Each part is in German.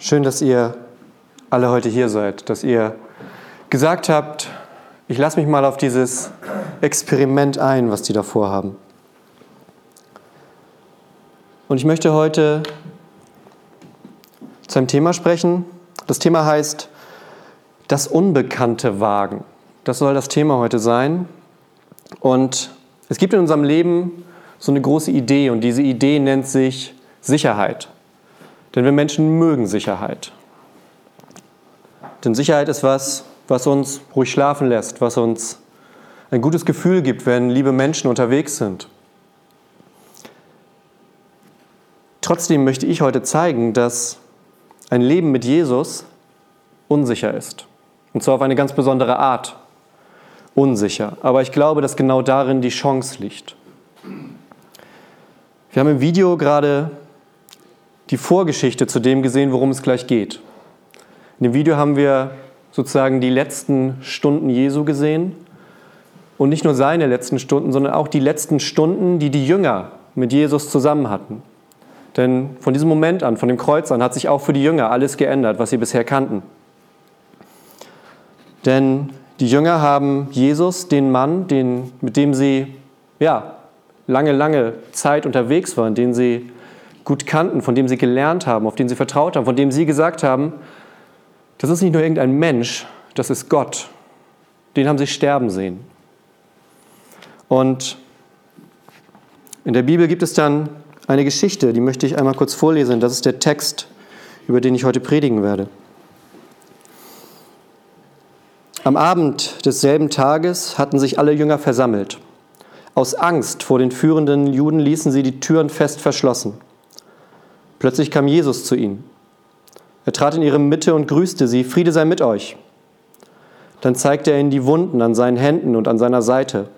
Schön, dass ihr alle heute hier seid, dass ihr gesagt habt, ich lasse mich mal auf dieses Experiment ein, was die da vorhaben. Und ich möchte heute zu einem Thema sprechen. Das Thema heißt das Unbekannte wagen. Das soll das Thema heute sein. Und es gibt in unserem Leben so eine große Idee und diese Idee nennt sich Sicherheit. Denn wir Menschen mögen Sicherheit. Denn Sicherheit ist was, was uns ruhig schlafen lässt, was uns ein gutes Gefühl gibt, wenn liebe Menschen unterwegs sind. Trotzdem möchte ich heute zeigen, dass ein Leben mit Jesus unsicher ist. Und zwar auf eine ganz besondere Art unsicher. Aber ich glaube, dass genau darin die Chance liegt. Wir haben im Video gerade die Vorgeschichte zu dem gesehen, worum es gleich geht. In dem Video haben wir sozusagen die letzten Stunden Jesu gesehen und nicht nur seine letzten Stunden, sondern auch die letzten Stunden, die die Jünger mit Jesus zusammen hatten. Denn von diesem Moment an, von dem Kreuz an, hat sich auch für die Jünger alles geändert, was sie bisher kannten. Denn die Jünger haben Jesus, den Mann, den, mit dem sie ja, lange, lange Zeit unterwegs waren, den sie gut kannten, von dem sie gelernt haben, auf den sie vertraut haben, von dem sie gesagt haben, das ist nicht nur irgendein Mensch, das ist Gott. Den haben sie sterben sehen. Und in der Bibel gibt es dann eine Geschichte, die möchte ich einmal kurz vorlesen. Das ist der Text, über den ich heute predigen werde. Am Abend desselben Tages hatten sich alle Jünger versammelt. Aus Angst vor den führenden Juden ließen sie die Türen fest verschlossen. Plötzlich kam Jesus zu ihnen. Er trat in ihre Mitte und grüßte sie, Friede sei mit euch. Dann zeigte er ihnen die Wunden an seinen Händen und an seiner Seite.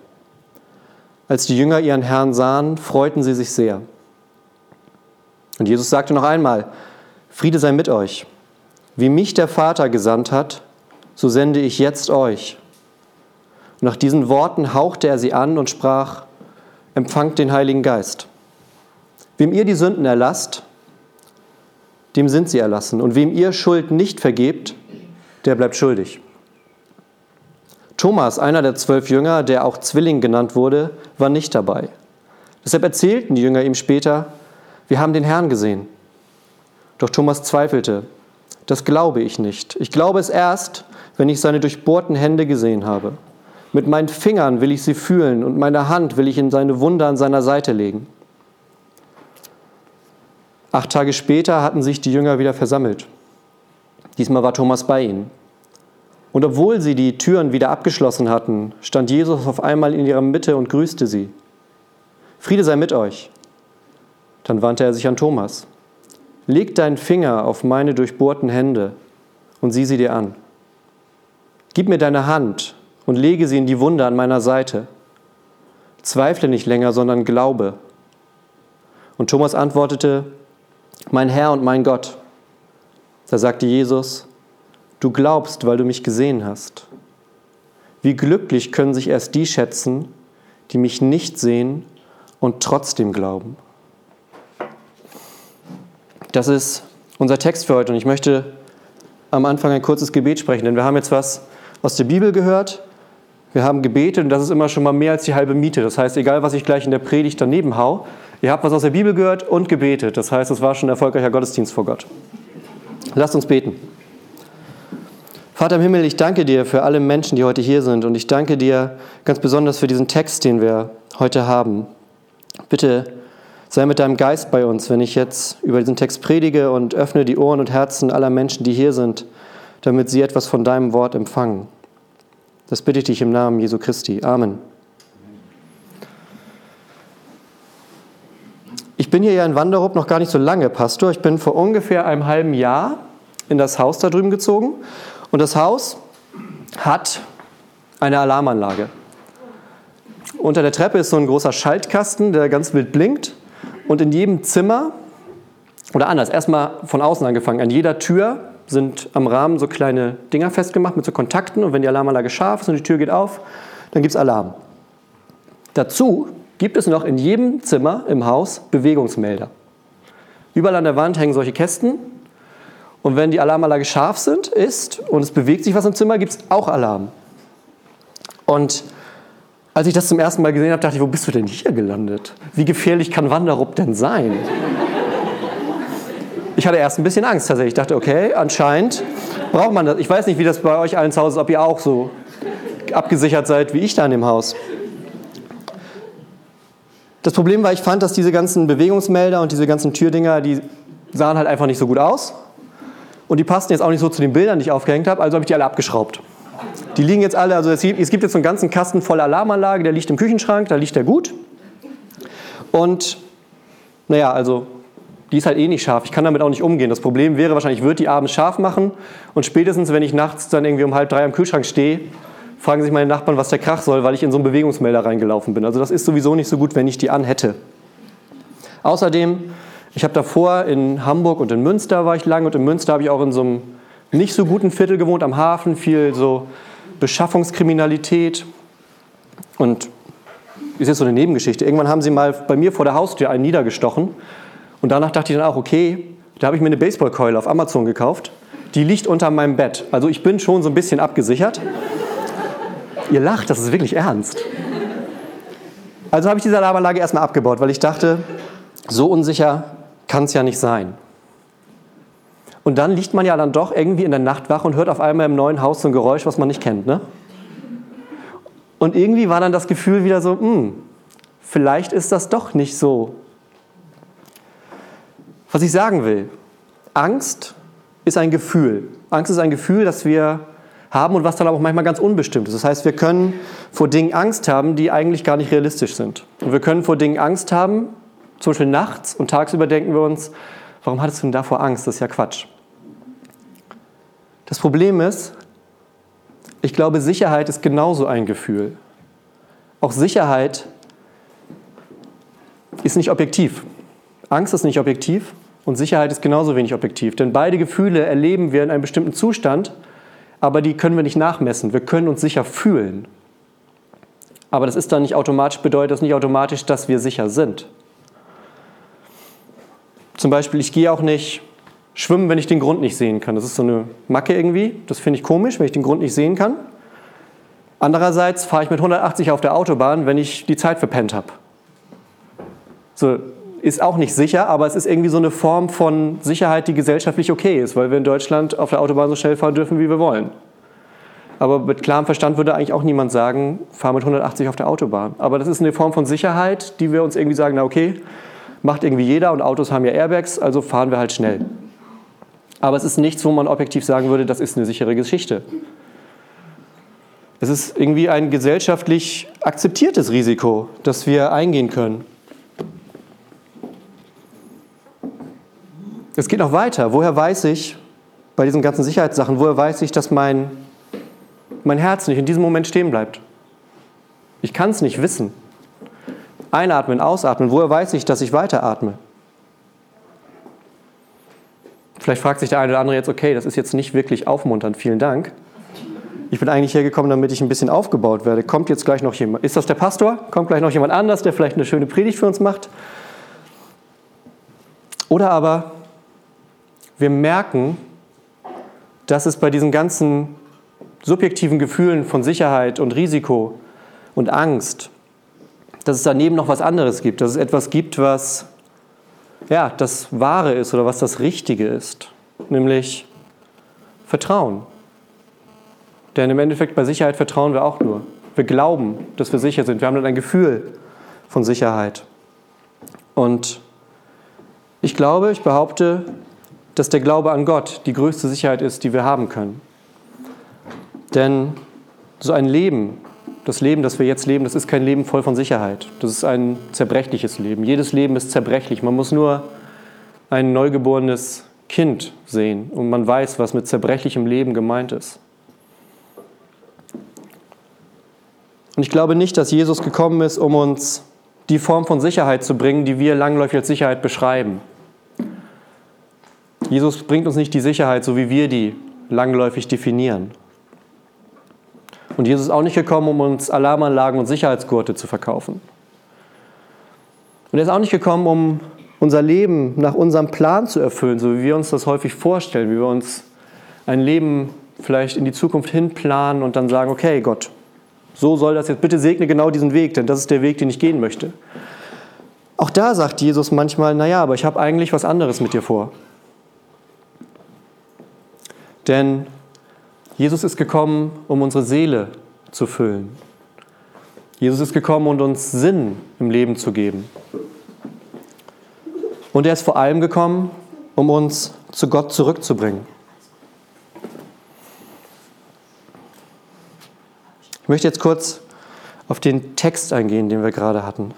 Als die Jünger ihren Herrn sahen, freuten sie sich sehr. Und Jesus sagte noch einmal, Friede sei mit euch. Wie mich der Vater gesandt hat, so sende ich jetzt euch. Und nach diesen Worten hauchte er sie an und sprach, empfangt den Heiligen Geist. Wem ihr die Sünden erlasst, dem sind sie erlassen. Und wem ihr Schuld nicht vergebt, der bleibt schuldig. Thomas, einer der zwölf Jünger, der auch Zwilling genannt wurde, war nicht dabei. Deshalb erzählten die Jünger ihm später, wir haben den Herrn gesehen. Doch Thomas zweifelte, das glaube ich nicht. Ich glaube es erst, wenn ich seine durchbohrten Hände gesehen habe. Mit meinen Fingern will ich sie fühlen und meine Hand will ich in seine Wunde an seiner Seite legen. Acht Tage später hatten sich die Jünger wieder versammelt. Diesmal war Thomas bei ihnen. Und obwohl sie die Türen wieder abgeschlossen hatten, stand Jesus auf einmal in ihrer Mitte und grüßte sie. Friede sei mit euch. Dann wandte er sich an Thomas. Leg deinen Finger auf meine durchbohrten Hände und sieh sie dir an. Gib mir deine Hand und lege sie in die Wunde an meiner Seite. Zweifle nicht länger, sondern glaube. Und Thomas antwortete, mein Herr und mein Gott. Da sagte Jesus, du glaubst, weil du mich gesehen hast. Wie glücklich können sich erst die schätzen, die mich nicht sehen und trotzdem glauben. Das ist unser Text für heute und ich möchte am Anfang ein kurzes Gebet sprechen, denn wir haben jetzt was aus der Bibel gehört, wir haben gebetet und das ist immer schon mal mehr als die halbe Miete. Das heißt, egal was ich gleich in der Predigt daneben hau, Ihr habt was aus der Bibel gehört und gebetet. Das heißt, es war schon ein erfolgreicher Gottesdienst vor Gott. Lasst uns beten. Vater im Himmel, ich danke dir für alle Menschen, die heute hier sind. Und ich danke dir ganz besonders für diesen Text, den wir heute haben. Bitte sei mit deinem Geist bei uns, wenn ich jetzt über diesen Text predige und öffne die Ohren und Herzen aller Menschen, die hier sind, damit sie etwas von deinem Wort empfangen. Das bitte ich dich im Namen Jesu Christi. Amen. Ich bin hier ja in Wanderup noch gar nicht so lange Pastor. Ich bin vor ungefähr einem halben Jahr in das Haus da drüben gezogen. Und das Haus hat eine Alarmanlage. Unter der Treppe ist so ein großer Schaltkasten, der ganz wild blinkt. Und in jedem Zimmer, oder anders, erstmal von außen angefangen, an jeder Tür sind am Rahmen so kleine Dinger festgemacht mit so Kontakten. Und wenn die Alarmanlage scharf ist und die Tür geht auf, dann gibt es Alarm. Dazu gibt es noch in jedem Zimmer im Haus Bewegungsmelder. Überall an der Wand hängen solche Kästen Und wenn die Alarmanlage scharf sind, ist und es bewegt sich was im Zimmer, gibt es auch Alarm. Und als ich das zum ersten Mal gesehen habe, dachte ich, wo bist du denn hier gelandet? Wie gefährlich kann Wanderup denn sein? Ich hatte erst ein bisschen Angst tatsächlich. Ich dachte, okay, anscheinend braucht man das. Ich weiß nicht, wie das bei euch allen zu Hause ist, ob ihr auch so abgesichert seid wie ich da in dem Haus. Das Problem war, ich fand, dass diese ganzen Bewegungsmelder und diese ganzen Türdinger, die sahen halt einfach nicht so gut aus. Und die passten jetzt auch nicht so zu den Bildern, die ich aufgehängt habe, also habe ich die alle abgeschraubt. Die liegen jetzt alle, also es gibt, jetzt einen ganzen Kasten voller Alarmanlage, der liegt im Küchenschrank, da liegt der gut. Und naja, also die ist halt eh nicht scharf. Ich kann damit auch nicht umgehen. Das Problem wäre wahrscheinlich, ich würde die abends scharf machen und spätestens, wenn ich nachts dann irgendwie um halb drei am Kühlschrank stehe, fragen sich meine Nachbarn, was der Krach soll, weil ich in so einen Bewegungsmelder reingelaufen bin. Also das ist sowieso nicht so gut, wenn ich die anhätte. Außerdem, ich habe davor in Hamburg und in Münster war ich lang und in Münster habe ich auch in so einem nicht so guten Viertel gewohnt, am Hafen, viel so Beschaffungskriminalität und ist jetzt so eine Nebengeschichte. Irgendwann haben sie mal bei mir vor der Haustür einen niedergestochen und danach dachte ich dann auch, okay, da habe ich mir eine Baseballkeule auf Amazon gekauft. Die liegt unter meinem Bett. Also ich bin schon so ein bisschen abgesichert. Ihr lacht, das ist wirklich ernst. Also habe ich diese Alarmanlage erstmal abgebaut, weil ich dachte, so unsicher kann es ja nicht sein. Und dann liegt man ja dann doch irgendwie in der Nacht wach und hört auf einmal im neuen Haus so ein Geräusch, was man nicht kennt. Ne? Und irgendwie war dann das Gefühl wieder so, hm, vielleicht ist das doch nicht so was ich sagen will, Angst ist ein Gefühl. Angst ist ein Gefühl, das wir haben und was dann aber auch manchmal ganz unbestimmt ist. Das heißt, wir können vor Dingen Angst haben, die eigentlich gar nicht realistisch sind. Und wir können vor Dingen Angst haben, zum Beispiel nachts und tagsüber denken wir uns, warum hattest du denn davor Angst? Das ist ja Quatsch. Das Problem ist, ich glaube, Sicherheit ist genauso ein Gefühl. Auch Sicherheit ist nicht objektiv. Angst ist nicht objektiv und Sicherheit ist genauso wenig objektiv. Denn beide Gefühle erleben wir in einem bestimmten Zustand, aber die können wir nicht nachmessen. Wir können uns sicher fühlen. Aber das ist dann nicht automatisch, bedeutet das nicht automatisch, dass wir sicher sind. Zum Beispiel, ich gehe auch nicht schwimmen, wenn ich den Grund nicht sehen kann. Das ist so eine Macke irgendwie. Das finde ich komisch, wenn ich den Grund nicht sehen kann. Andererseits fahre ich mit 180 auf der Autobahn, wenn ich die Zeit verpennt habe. So, ist auch nicht sicher, aber es ist irgendwie so eine Form von Sicherheit, die gesellschaftlich okay ist, weil wir in Deutschland auf der Autobahn so schnell fahren dürfen, wie wir wollen. Aber mit klarem Verstand würde eigentlich auch niemand sagen, fahr mit 180 auf der Autobahn. Aber das ist eine Form von Sicherheit, die wir uns irgendwie sagen, na okay, macht irgendwie jeder und Autos haben ja Airbags, also fahren wir halt schnell. Aber es ist nichts, wo man objektiv sagen würde, das ist eine sichere Geschichte. Es ist irgendwie ein gesellschaftlich akzeptiertes Risiko, das wir eingehen können. Es geht noch weiter. Woher weiß ich, bei diesen ganzen Sicherheitssachen, woher weiß ich, dass mein, mein Herz nicht in diesem Moment stehen bleibt? Ich kann es nicht wissen. Einatmen, ausatmen, woher weiß ich, dass ich weiteratme? Vielleicht fragt sich der eine oder andere jetzt, okay, das ist jetzt nicht wirklich aufmunternd, vielen Dank. Ich bin eigentlich hergekommen, damit ich ein bisschen aufgebaut werde. Kommt jetzt gleich noch jemand? Ist das der Pastor? Kommt gleich noch jemand anders, der vielleicht eine schöne Predigt für uns macht? Oder aber wir merken, dass es bei diesen ganzen subjektiven Gefühlen von Sicherheit und Risiko und Angst, dass es daneben noch was anderes gibt, dass es etwas gibt, was ja, das Wahre ist oder was das Richtige ist, nämlich Vertrauen. Denn im Endeffekt bei Sicherheit vertrauen wir auch nur. Wir glauben, dass wir sicher sind. Wir haben dann ein Gefühl von Sicherheit. Und ich glaube, ich behaupte, dass der Glaube an Gott die größte Sicherheit ist, die wir haben können. Denn so ein Leben, das Leben, das wir jetzt leben, das ist kein Leben voll von Sicherheit. Das ist ein zerbrechliches Leben. Jedes Leben ist zerbrechlich. Man muss nur ein neugeborenes Kind sehen und man weiß, was mit zerbrechlichem Leben gemeint ist. Und ich glaube nicht, dass Jesus gekommen ist, um uns die Form von Sicherheit zu bringen, die wir langläufig als Sicherheit beschreiben. Jesus bringt uns nicht die Sicherheit, so wie wir die langläufig definieren. Und Jesus ist auch nicht gekommen, um uns Alarmanlagen und Sicherheitsgurte zu verkaufen. Und er ist auch nicht gekommen, um unser Leben nach unserem Plan zu erfüllen, so wie wir uns das häufig vorstellen, wie wir uns ein Leben vielleicht in die Zukunft hin planen und dann sagen, okay Gott, so soll das jetzt, bitte segne genau diesen Weg, denn das ist der Weg, den ich gehen möchte. Auch da sagt Jesus manchmal, naja, aber ich habe eigentlich was anderes mit dir vor. Denn Jesus ist gekommen, um unsere Seele zu füllen. Jesus ist gekommen, um uns Sinn im Leben zu geben. Und er ist vor allem gekommen, um uns zu Gott zurückzubringen. Ich möchte jetzt kurz auf den Text eingehen, den wir gerade hatten.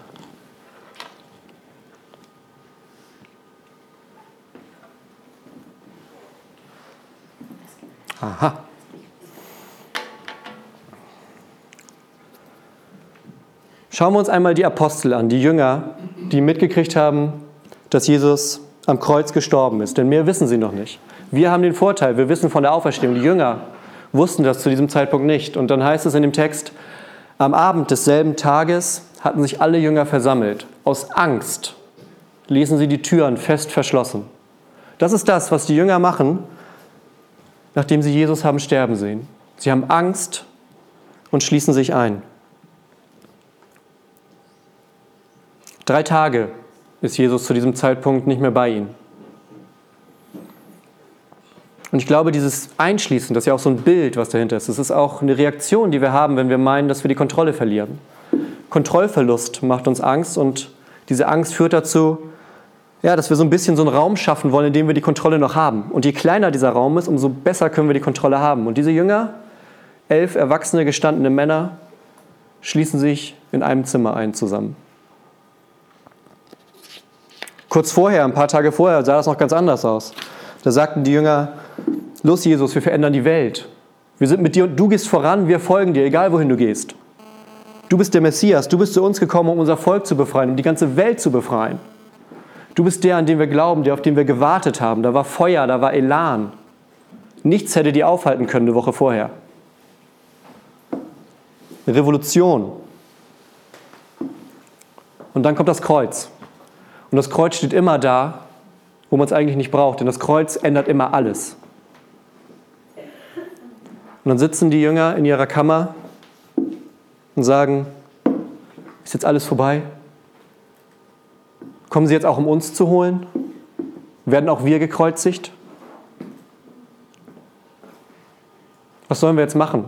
Aha. Schauen wir uns einmal die Apostel an, die Jünger, die mitgekriegt haben, dass Jesus am Kreuz gestorben ist. Denn mehr wissen sie noch nicht. Wir haben den Vorteil, wir wissen von der Auferstehung. Die Jünger wussten das zu diesem Zeitpunkt nicht. Und dann heißt es in dem Text, am Abend desselben Tages hatten sich alle Jünger versammelt. Aus Angst ließen sie die Türen fest verschlossen. Das ist das, was die Jünger machen, nachdem sie Jesus haben sterben sehen. Sie haben Angst und schließen sich ein. Drei Tage ist Jesus zu diesem Zeitpunkt nicht mehr bei ihnen. Und ich glaube, dieses Einschließen, das ist ja auch so ein Bild, was dahinter ist, das ist auch eine Reaktion, die wir haben, wenn wir meinen, dass wir die Kontrolle verlieren. Kontrollverlust macht uns Angst und diese Angst führt dazu, ja, dass wir so ein bisschen so einen Raum schaffen wollen, in dem wir die Kontrolle noch haben. Und je kleiner dieser Raum ist, umso besser können wir die Kontrolle haben. Und diese Jünger, elf erwachsene, gestandene Männer, schließen sich in einem Zimmer ein zusammen. Kurz vorher, ein paar Tage vorher, sah das noch ganz anders aus. Da sagten die Jünger, los Jesus, wir verändern die Welt. Wir sind mit dir und du gehst voran, wir folgen dir, egal wohin du gehst. Du bist der Messias, du bist zu uns gekommen, um unser Volk zu befreien, um die ganze Welt zu befreien. Du bist der, an den wir glauben, der, auf den wir gewartet haben. Da war Feuer, da war Elan. Nichts hätte die aufhalten können eine Woche vorher. Revolution. Und dann kommt das Kreuz. Und das Kreuz steht immer da, wo man es eigentlich nicht braucht, denn das Kreuz ändert immer alles. Und dann sitzen die Jünger in ihrer Kammer und sagen, ist jetzt alles vorbei? Kommen sie jetzt auch, um uns zu holen? Werden auch wir gekreuzigt? Was sollen wir jetzt machen?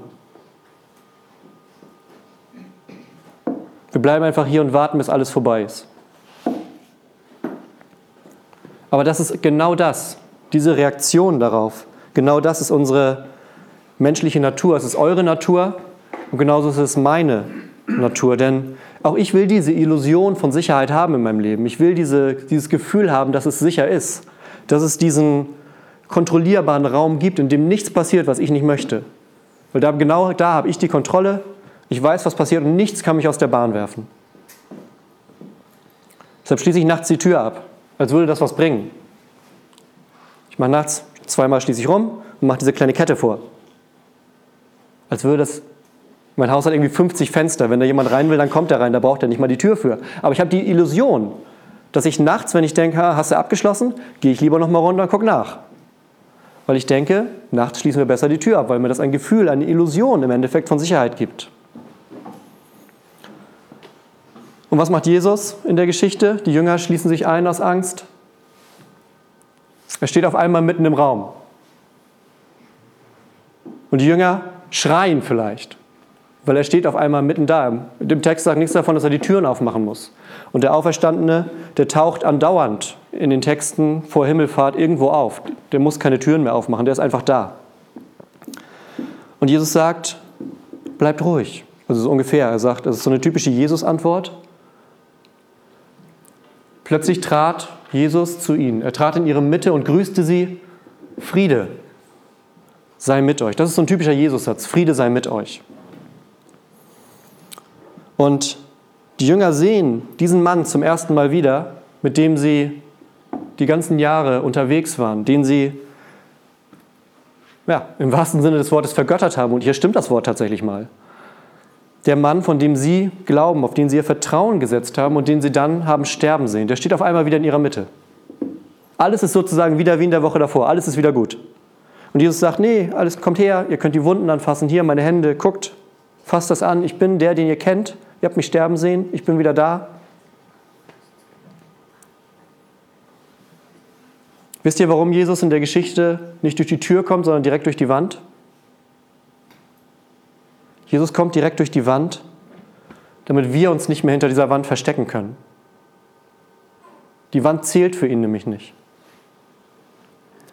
Wir bleiben einfach hier und warten, bis alles vorbei ist. Aber das ist genau das, diese Reaktion darauf. Genau das ist unsere menschliche Natur. Es ist eure Natur und genauso ist es meine Natur. Denn auch ich will diese Illusion von Sicherheit haben in meinem Leben. Ich will diese, dieses Gefühl haben, dass es sicher ist. Dass es diesen kontrollierbaren Raum gibt, in dem nichts passiert, was ich nicht möchte. Weil da, genau da habe ich die Kontrolle. Ich weiß, was passiert und nichts kann mich aus der Bahn werfen. Deshalb schließe ich nachts die Tür ab als würde das was bringen. Ich mache nachts zweimal schließe ich rum und mache diese kleine Kette vor. Als würde das, mein Haus hat irgendwie 50 Fenster. Wenn da jemand rein will, dann kommt er rein, da braucht er nicht mal die Tür für. Aber ich habe die Illusion, dass ich nachts, wenn ich denke, hast du abgeschlossen, gehe ich lieber noch mal runter und gucke nach. Weil ich denke, nachts schließen wir besser die Tür ab, weil mir das ein Gefühl, eine Illusion im Endeffekt von Sicherheit gibt. Und was macht Jesus in der Geschichte? Die Jünger schließen sich ein aus Angst. Er steht auf einmal mitten im Raum. Und die Jünger schreien vielleicht, weil er steht auf einmal mitten da. Dem Text sagt nichts davon, dass er die Türen aufmachen muss. Und der Auferstandene, der taucht andauernd in den Texten vor Himmelfahrt irgendwo auf. Der muss keine Türen mehr aufmachen, der ist einfach da. Und Jesus sagt, bleibt ruhig. Also so ungefähr. Er sagt, das ist so eine typische Jesus-Antwort. Plötzlich trat Jesus zu ihnen. Er trat in ihre Mitte und grüßte sie, Friede sei mit euch. Das ist so ein typischer Jesus-Satz, Friede sei mit euch. Und die Jünger sehen diesen Mann zum ersten Mal wieder, mit dem sie die ganzen Jahre unterwegs waren, den sie ja, im wahrsten Sinne des Wortes vergöttert haben. Und hier stimmt das Wort tatsächlich mal. der Mann, von dem sie glauben, auf den sie ihr Vertrauen gesetzt haben und den sie dann haben sterben sehen, der steht auf einmal wieder in ihrer Mitte. Alles ist sozusagen wieder wie in der Woche davor, alles ist wieder gut. Und Jesus sagt, nee, alles kommt her, ihr könnt die Wunden anfassen, hier meine Hände, guckt, fasst das an, ich bin der, den ihr kennt, ihr habt mich sterben sehen, ich bin wieder da. Wisst ihr, warum Jesus in der Geschichte nicht durch die Tür kommt, sondern direkt durch die Wand? Jesus kommt direkt durch die Wand, damit wir uns nicht mehr hinter dieser Wand verstecken können. Die Wand zählt für ihn nämlich nicht.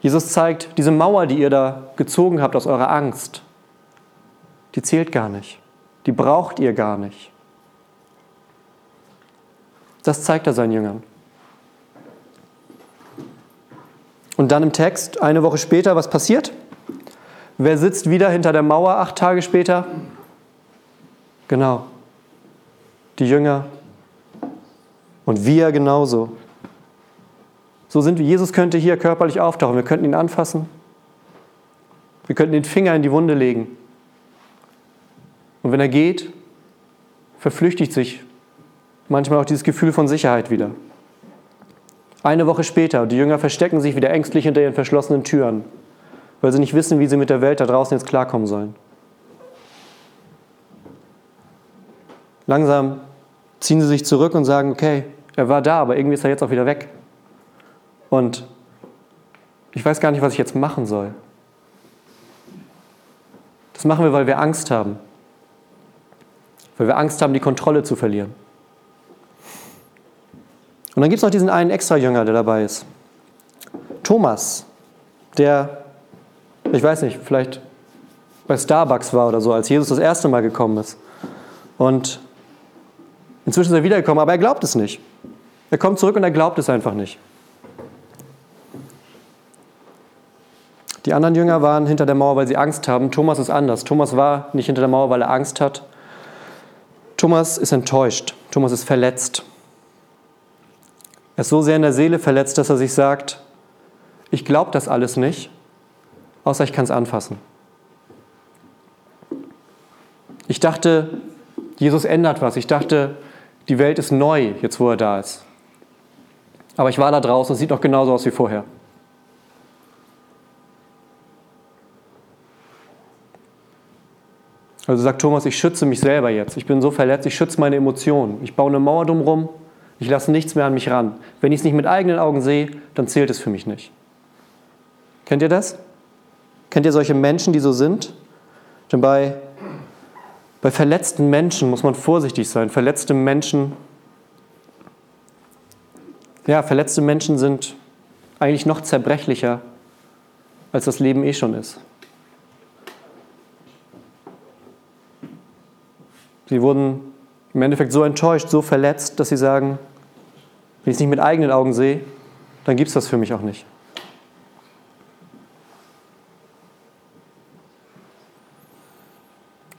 Jesus zeigt, diese Mauer, die ihr da gezogen habt aus eurer Angst, die zählt gar nicht. Die braucht ihr gar nicht. Das zeigt er seinen Jüngern. Und dann im Text, eine Woche später, was passiert? Wer sitzt wieder hinter der Mauer acht Tage später? Genau. Die Jünger. Und wir genauso. So sind wir. Jesus könnte hier körperlich auftauchen. Wir könnten ihn anfassen. Wir könnten den Finger in die Wunde legen. Und wenn er geht, verflüchtigt sich manchmal auch dieses Gefühl von Sicherheit wieder. Eine Woche später, die Jünger verstecken sich wieder ängstlich hinter ihren verschlossenen Türen, weil sie nicht wissen, wie sie mit der Welt da draußen jetzt klarkommen sollen. Langsam ziehen sie sich zurück und sagen, okay, er war da, aber irgendwie ist er jetzt auch wieder weg. Und ich weiß gar nicht, was ich jetzt machen soll. Das machen wir, weil wir Angst haben. Weil wir Angst haben, die Kontrolle zu verlieren. Und dann gibt es noch diesen einen Extra-Jünger, der dabei ist. Thomas, der, ich weiß nicht, vielleicht bei Starbucks war oder so, als Jesus das erste Mal gekommen ist. Und Inzwischen ist er wiedergekommen, aber er glaubt es nicht. Er kommt zurück und er glaubt es einfach nicht. Die anderen Jünger waren hinter der Mauer, weil sie Angst haben. Thomas ist anders. Thomas war nicht hinter der Mauer, weil er Angst hat. Thomas ist enttäuscht. Thomas ist verletzt. Er ist so sehr in der Seele verletzt, dass er sich sagt, ich glaube das alles nicht, außer ich kann es anfassen. Ich dachte, Jesus ändert was. Ich dachte, die Welt ist neu, jetzt wo er da ist. Aber ich war da draußen, es sieht noch genauso aus wie vorher. Also sagt Thomas, ich schütze mich selber jetzt. Ich bin so verletzt, ich schütze meine Emotionen. Ich baue eine Mauer drumherum, ich lasse nichts mehr an mich ran. Wenn ich es nicht mit eigenen Augen sehe, dann zählt es für mich nicht. Kennt ihr das? Kennt ihr solche Menschen, die so sind? Denn bei bei verletzten Menschen muss man vorsichtig sein. Verletzte Menschen, ja, verletzte Menschen sind eigentlich noch zerbrechlicher, als das Leben eh schon ist. Sie wurden im Endeffekt so enttäuscht, so verletzt, dass sie sagen, wenn ich es nicht mit eigenen Augen sehe, dann gibt es das für mich auch nicht.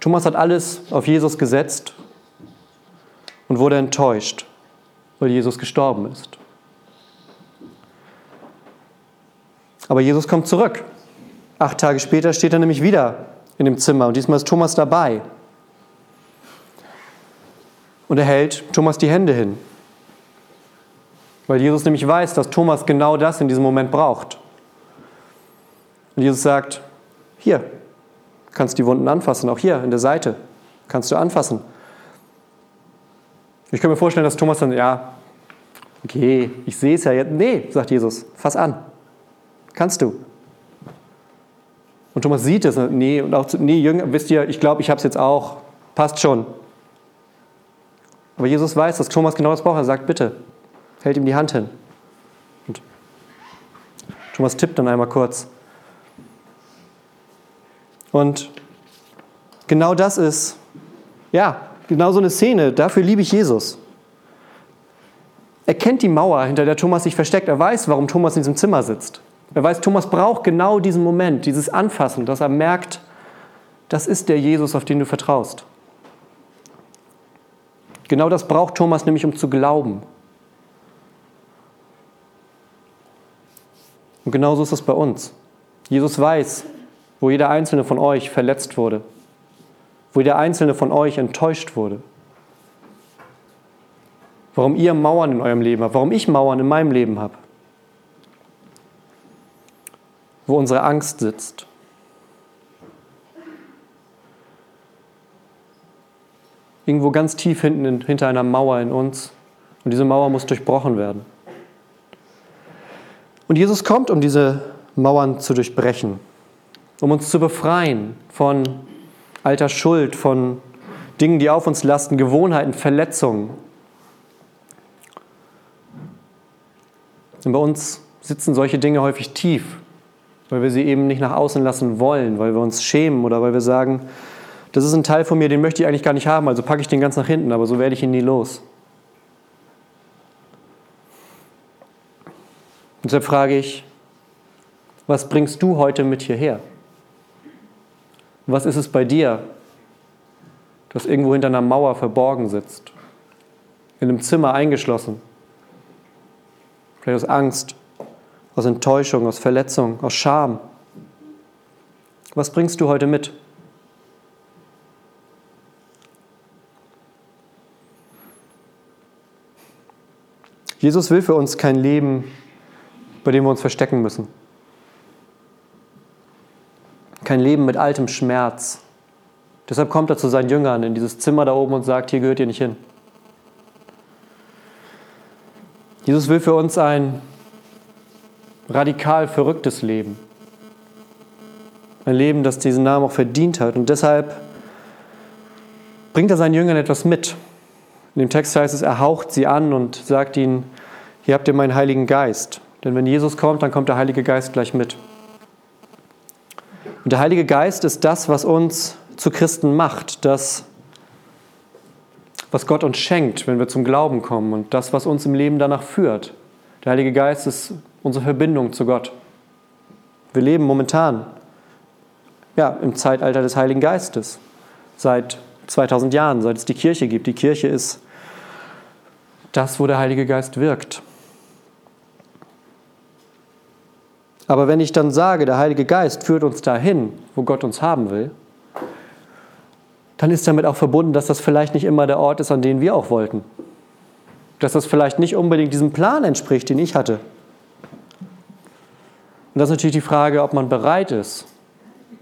Thomas hat alles auf Jesus gesetzt und wurde enttäuscht, weil Jesus gestorben ist. Aber Jesus kommt zurück. Acht Tage später steht er nämlich wieder in dem Zimmer und diesmal ist Thomas dabei. Und er hält Thomas die Hände hin, weil Jesus nämlich weiß, dass Thomas genau das in diesem Moment braucht. Und Jesus sagt, hier, kannst die Wunden anfassen, auch hier in der Seite kannst du anfassen. Ich kann mir vorstellen, dass Thomas dann, ja, okay, ich sehe es ja jetzt. Nee, sagt Jesus, fass an. Kannst du. Und Thomas sieht es, nee, und auch, nee, Jünger, wisst ihr, ich glaube, ich habe es jetzt auch, passt schon. Aber Jesus weiß, dass Thomas genau das braucht. Er sagt, bitte, hält ihm die Hand hin. Und Thomas tippt dann einmal kurz. Und genau das ist, ja, genau so eine Szene. Dafür liebe ich Jesus. Er kennt die Mauer, hinter der Thomas sich versteckt. Er weiß, warum Thomas in diesem Zimmer sitzt. Er weiß, Thomas braucht genau diesen Moment, dieses Anfassen, dass er merkt, das ist der Jesus, auf den du vertraust. Genau das braucht Thomas nämlich, um zu glauben. Und genauso ist es bei uns. Jesus weiß, wo jeder einzelne von euch verletzt wurde, wo jeder einzelne von euch enttäuscht wurde. Warum ihr Mauern in eurem Leben habt, warum ich Mauern in meinem Leben habe. Wo unsere Angst sitzt. Irgendwo ganz tief hinten in, hinter einer Mauer in uns. Und diese Mauer muss durchbrochen werden. Und Jesus kommt, um diese Mauern zu durchbrechen, um uns zu befreien von alter Schuld, von Dingen, die auf uns lasten, Gewohnheiten, Verletzungen. Und bei uns sitzen solche Dinge häufig tief, weil wir sie eben nicht nach außen lassen wollen, weil wir uns schämen oder weil wir sagen, das ist ein Teil von mir, den möchte ich eigentlich gar nicht haben, also packe ich den ganz nach hinten, aber so werde ich ihn nie los. Und deshalb frage ich, was bringst du heute mit hierher? Was ist es bei dir, das irgendwo hinter einer Mauer verborgen sitzt? In einem Zimmer eingeschlossen? Vielleicht aus Angst, aus Enttäuschung, aus Verletzung, aus Scham. Was bringst du heute mit? Jesus will für uns kein Leben bei dem wir uns verstecken müssen. Kein Leben mit altem Schmerz. Deshalb kommt er zu seinen Jüngern in dieses Zimmer da oben und sagt, hier gehört ihr nicht hin. Jesus will für uns ein radikal verrücktes Leben. Ein Leben, das diesen Namen auch verdient hat. Und deshalb bringt er seinen Jüngern etwas mit. In dem Text heißt es, er haucht sie an und sagt ihnen, hier habt ihr meinen Heiligen Geist. Denn wenn Jesus kommt, dann kommt der Heilige Geist gleich mit. Und der Heilige Geist ist das, was uns zu Christen macht, das, was Gott uns schenkt, wenn wir zum Glauben kommen und das, was uns im Leben danach führt. Der Heilige Geist ist unsere Verbindung zu Gott. Wir leben momentan ja, im Zeitalter des Heiligen Geistes. Seit 2000 Jahren, seit es die Kirche gibt. Die Kirche ist das, wo der Heilige Geist wirkt. Aber wenn ich dann sage, der Heilige Geist führt uns dahin, wo Gott uns haben will, dann ist damit auch verbunden, dass das vielleicht nicht immer der Ort ist, an den wir auch wollten. Dass das vielleicht nicht unbedingt diesem Plan entspricht, den ich hatte. Und das ist natürlich die Frage, ob man bereit ist,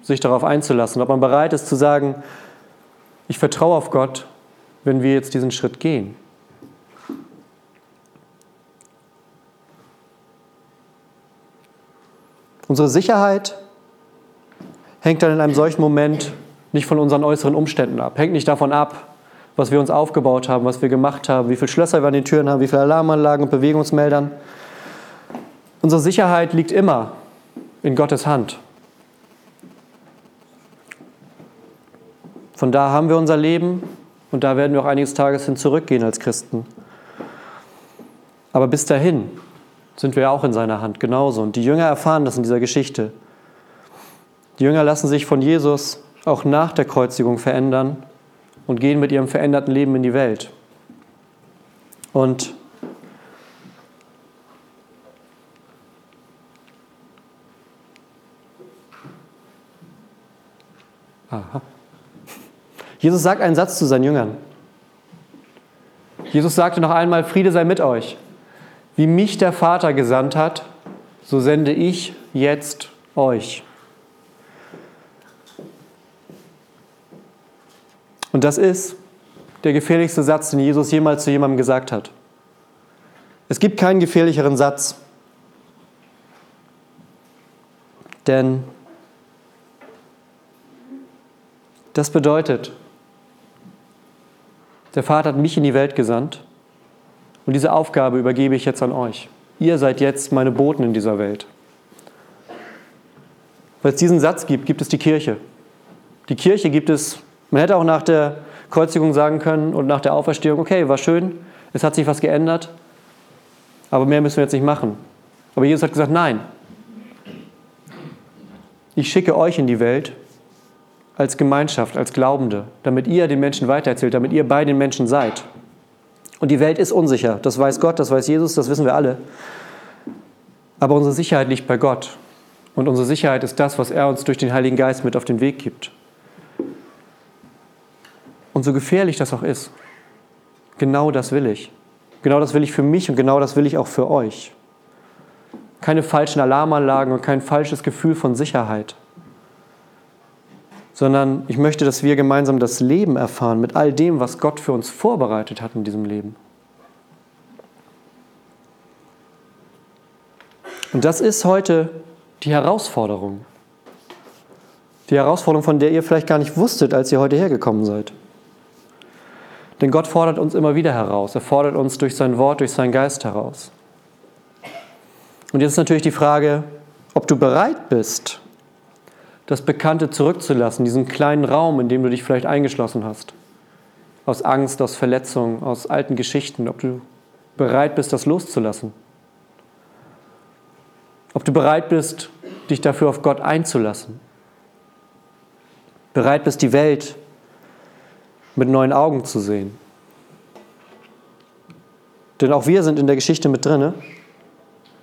sich darauf einzulassen, ob man bereit ist zu sagen, ich vertraue auf Gott, wenn wir jetzt diesen Schritt gehen. Unsere Sicherheit hängt dann in einem solchen Moment nicht von unseren äußeren Umständen ab, hängt nicht davon ab, was wir uns aufgebaut haben, was wir gemacht haben, wie viele Schlösser wir an den Türen haben, wie viele Alarmanlagen und Bewegungsmeldern. Unsere Sicherheit liegt immer in Gottes Hand. Von da haben wir unser Leben und da werden wir auch einiges Tages hin zurückgehen als Christen. Aber bis dahin sind wir auch in seiner Hand, genauso. Und die Jünger erfahren das in dieser Geschichte. Die Jünger lassen sich von Jesus auch nach der Kreuzigung verändern und gehen mit ihrem veränderten Leben in die Welt. Und Aha. Jesus sagt einen Satz zu seinen Jüngern. Jesus sagte noch einmal, Friede sei mit euch. Wie mich der Vater gesandt hat, so sende ich jetzt euch. Und das ist der gefährlichste Satz, den Jesus jemals zu jemandem gesagt hat. Es gibt keinen gefährlicheren Satz, denn das bedeutet, der Vater hat mich in die Welt gesandt und diese Aufgabe übergebe ich jetzt an euch. Ihr seid jetzt meine Boten in dieser Welt. Weil es diesen Satz gibt, gibt es die Kirche. Die Kirche gibt es, man hätte auch nach der Kreuzigung sagen können und nach der Auferstehung, okay, war schön, es hat sich was geändert, aber mehr müssen wir jetzt nicht machen. Aber Jesus hat gesagt, nein, ich schicke euch in die Welt als Gemeinschaft, als Glaubende, damit ihr den Menschen weitererzählt, damit ihr bei den Menschen seid. Und die Welt ist unsicher. Das weiß Gott, das weiß Jesus, das wissen wir alle. Aber unsere Sicherheit liegt bei Gott. Und unsere Sicherheit ist das, was er uns durch den Heiligen Geist mit auf den Weg gibt. Und so gefährlich das auch ist, genau das will ich. Genau das will ich für mich und genau das will ich auch für euch. Keine falschen Alarmanlagen und kein falsches Gefühl von Sicherheit, sondern ich möchte, dass wir gemeinsam das Leben erfahren mit all dem, was Gott für uns vorbereitet hat in diesem Leben. Und das ist heute die Herausforderung. Die Herausforderung, von der ihr vielleicht gar nicht wusstet, als ihr heute hergekommen seid. Denn Gott fordert uns immer wieder heraus. Er fordert uns durch sein Wort, durch seinen Geist heraus. Und jetzt ist natürlich die Frage, ob du bereit bist, das Bekannte zurückzulassen, diesen kleinen Raum, in dem du dich vielleicht eingeschlossen hast. Aus Angst, aus Verletzung, aus alten Geschichten, ob du bereit bist, das loszulassen. Ob du bereit bist, dich dafür auf Gott einzulassen. Bereit bist, die Welt mit neuen Augen zu sehen. Denn auch wir sind in der Geschichte mit drin.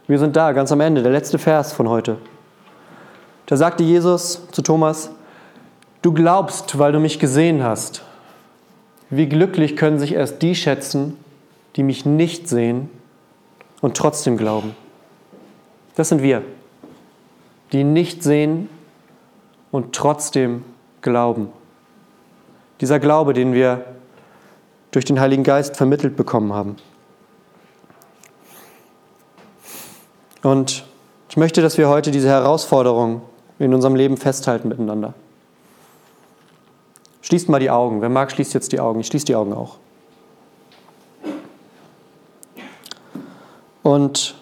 Wir sind da, ganz am Ende, der letzte Vers von heute. Da sagte Jesus zu Thomas, du glaubst, weil du mich gesehen hast. Wie glücklich können sich erst die schätzen, die mich nicht sehen und trotzdem glauben. Das sind wir, die nicht sehen und trotzdem glauben. Dieser Glaube, den wir durch den Heiligen Geist vermittelt bekommen haben. Und ich möchte, dass wir heute diese Herausforderung in unserem Leben festhalten miteinander. Schließt mal die Augen. Wer mag, schließt jetzt die Augen. Ich schließe die Augen auch. Und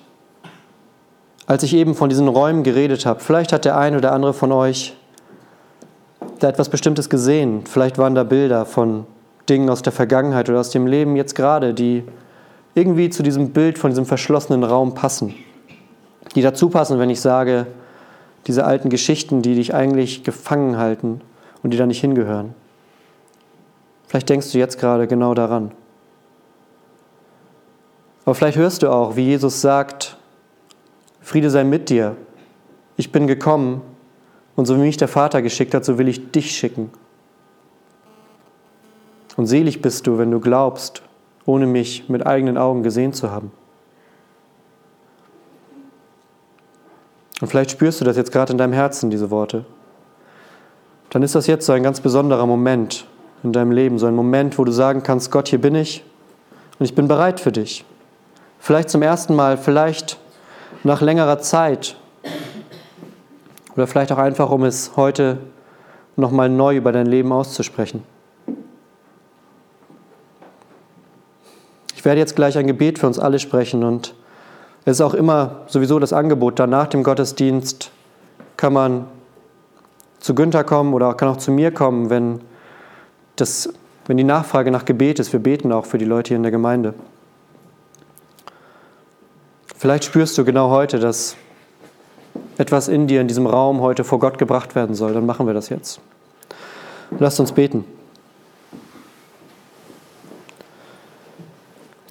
als ich eben von diesen Räumen geredet habe, vielleicht hat der eine oder andere von euch da etwas Bestimmtes gesehen. Vielleicht waren da Bilder von Dingen aus der Vergangenheit oder aus dem Leben jetzt gerade, die irgendwie zu diesem Bild von diesem verschlossenen Raum passen. Die dazu passen, wenn ich sage, diese alten Geschichten, die dich eigentlich gefangen halten und die da nicht hingehören. Vielleicht denkst du jetzt gerade genau daran. Aber vielleicht hörst du auch, wie Jesus sagt, Friede sei mit dir. Ich bin gekommen und so wie mich der Vater geschickt hat, so will ich dich schicken. Und selig bist du, wenn du glaubst, ohne mich mit eigenen Augen gesehen zu haben. Und vielleicht spürst du das jetzt gerade in deinem Herzen, diese Worte. Dann ist das jetzt so ein ganz besonderer Moment in deinem Leben, so ein Moment, wo du sagen kannst, Gott, hier bin ich und ich bin bereit für dich. Vielleicht zum ersten Mal, vielleicht nach längerer Zeit oder vielleicht auch einfach, um es heute nochmal neu über dein Leben auszusprechen. Ich werde jetzt gleich ein Gebet für uns alle sprechen und es ist auch immer sowieso das Angebot, dann nach dem Gottesdienst kann man zu Günther kommen oder kann auch zu mir kommen, wenn, das, wenn die Nachfrage nach Gebet ist. Wir beten auch für die Leute hier in der Gemeinde. Vielleicht spürst du genau heute, dass etwas in dir in diesem Raum heute vor Gott gebracht werden soll. Dann machen wir das jetzt. Lasst uns beten.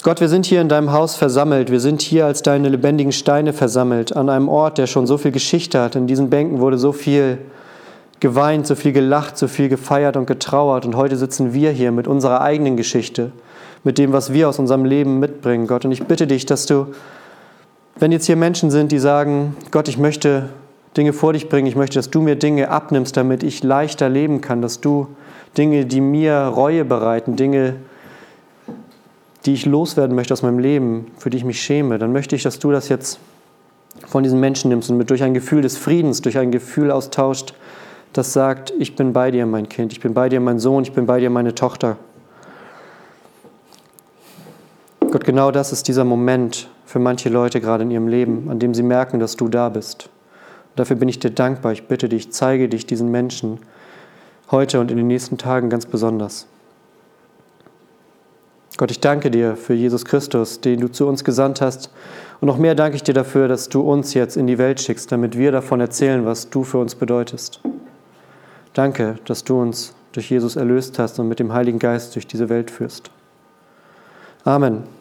Gott, wir sind hier in deinem Haus versammelt. Wir sind hier als deine lebendigen Steine versammelt, an einem Ort, der schon so viel Geschichte hat. In diesen Bänken wurde so viel geweint, so viel gelacht, so viel gefeiert und getrauert. Und heute sitzen wir hier mit unserer eigenen Geschichte, mit dem, was wir aus unserem Leben mitbringen, Gott. Und ich bitte dich, dass du, wenn jetzt hier Menschen sind, die sagen, Gott, ich möchte Dinge vor dich bringen, ich möchte, dass du mir Dinge abnimmst, damit ich leichter leben kann, dass du Dinge, die mir Reue bereiten, Dinge, die ich loswerden möchte aus meinem Leben, für die ich mich schäme, dann möchte ich, dass du das jetzt von diesen Menschen nimmst und mit durch ein Gefühl des Friedens, durch ein Gefühl austauscht, das sagt, ich bin bei dir, mein Kind, ich bin bei dir, mein Sohn, ich bin bei dir, meine Tochter. Gott, genau das ist dieser Moment für manche Leute gerade in ihrem Leben, an dem sie merken, dass du da bist. Und dafür bin ich dir dankbar. Ich bitte dich, zeige dich diesen Menschen heute und in den nächsten Tagen ganz besonders. Gott, ich danke dir für Jesus Christus, den du zu uns gesandt hast. Und noch mehr danke ich dir dafür, dass du uns jetzt in die Welt schickst, damit wir davon erzählen, was du für uns bedeutest. Danke, dass du uns durch Jesus erlöst hast und mit dem Heiligen Geist durch diese Welt führst. Amen.